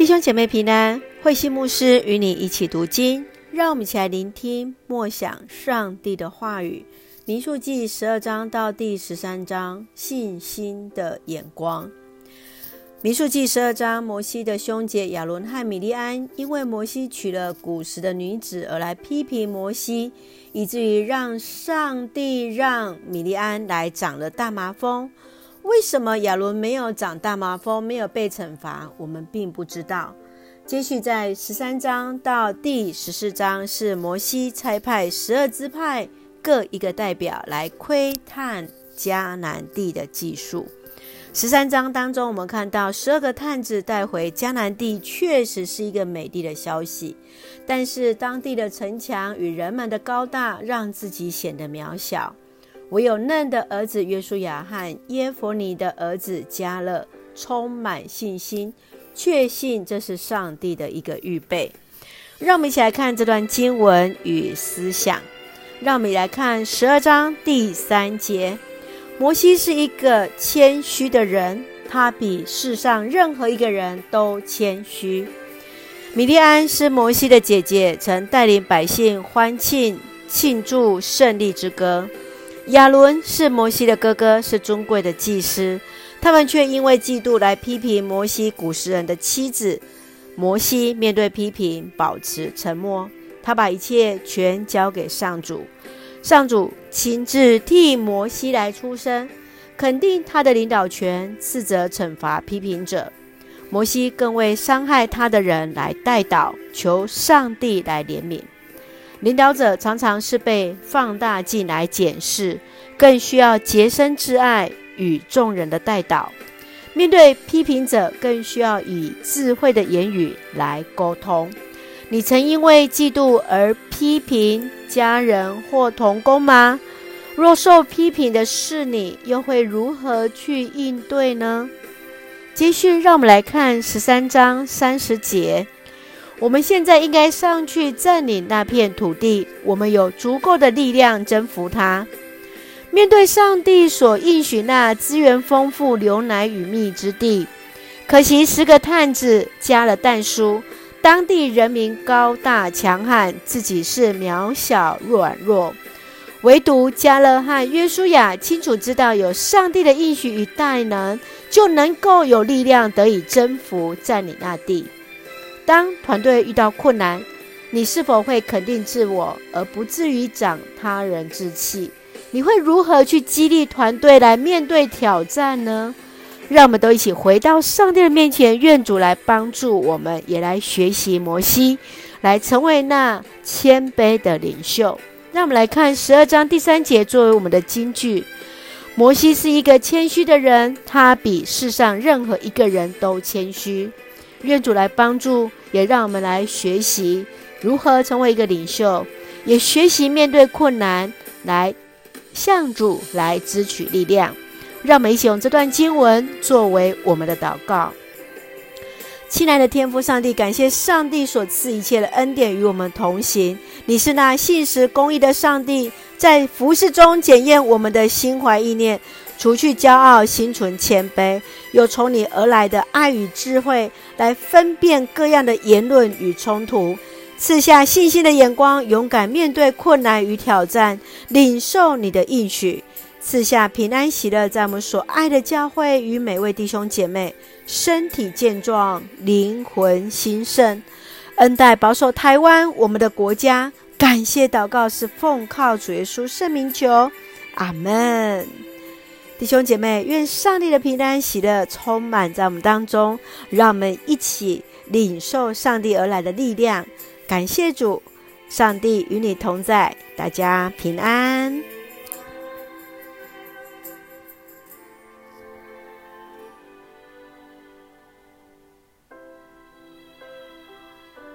弟兄姐妹平安，慧馨牧师与你一起读经，让我们一起来聆听默想上帝的话语。民数记十二章到第十三章，信心的眼光。民数记十二章，摩西的兄姐亚伦和米利安，因为摩西娶了古时的女子而来批评摩西，以至于让上帝让米利安来长了大麻风。为什么亚伦没有长大麻风，没有被惩罚？我们并不知道。接续在十三章到第十四章，是摩西差派十二支派各一个代表来窥探迦南地的记述。十三章当中，我们看到十二个探子带回迦南地，确实是一个美丽的消息。但是当地的城墙与人们的高大，让自己显得渺小。唯有嫩的儿子约书亚和耶弗尼的儿子迦勒充满信心，确信这是上帝的一个预备。让我们一起来看这段经文与思想。让我们来看十二章第三节：摩西是一个谦虚的人，他比世上任何一个人都谦虚。米利安是摩西的姐姐，曾带领百姓欢庆庆祝胜利之歌。亚伦是摩西的哥哥，是尊贵的祭司，他们却因为嫉妒来批评摩西古时人的妻子。摩西面对批评，保持沉默，他把一切全交给上主。上主亲自替摩西来出声，肯定他的领导权，斥责惩罚批评者。摩西更为伤害他的人来代祷，求上帝来怜悯。领导者常常是被放大镜来检视，更需要洁身自爱与众人的带导。面对批评者，更需要以智慧的言语来沟通。你曾因为嫉妒而批评家人或同工吗？若受批评的是你，又会如何去应对呢？接续，让我们来看十三章三十节。我们现在应该上去占领那片土地，我们有足够的力量征服它。面对上帝所应许那资源丰富、牛奶与蜜之地，可惜十个探子加了但书，当地人民高大强悍，自己是渺小软弱，唯独加勒和约书亚清楚知道，有上帝的应许与大能，就能够有力量得以征服占领那地。当团队遇到困难，你是否会肯定自我，而不至于长他人志气？你会如何去激励团队来面对挑战呢？让我们都一起回到上帝的面前，愿主来帮助我们，也来学习摩西，来成为那谦卑的领袖。让我们来看十二章第三节作为我们的金句：摩西是一个谦虚的人，他比世上任何一个人都谦虚。愿主来帮助，也让我们来学习如何成为一个领袖，也学习面对困难，来向主来支取力量。让我们一起用这段经文作为我们的祷告。亲爱的天父上帝，感谢上帝所赐一切的恩典与我们同行。你是那信实公义的上帝，在服事中检验我们的心怀意念。除去骄傲，心存谦卑，有从你而来的爱与智慧，来分辨各样的言论与冲突，赐下信心的眼光，勇敢面对困难与挑战，领受你的应许，赐下平安喜乐，在我们所爱的教会与每位弟兄姐妹身体健壮，灵魂兴盛，恩待保守台湾我们的国家。感谢祷告是奉靠主耶稣圣名求，阿门。弟兄姐妹，愿上帝的平安喜乐充满在我们当中，让我们一起领受上帝而来的力量。感谢主，上帝与你同在，大家平安。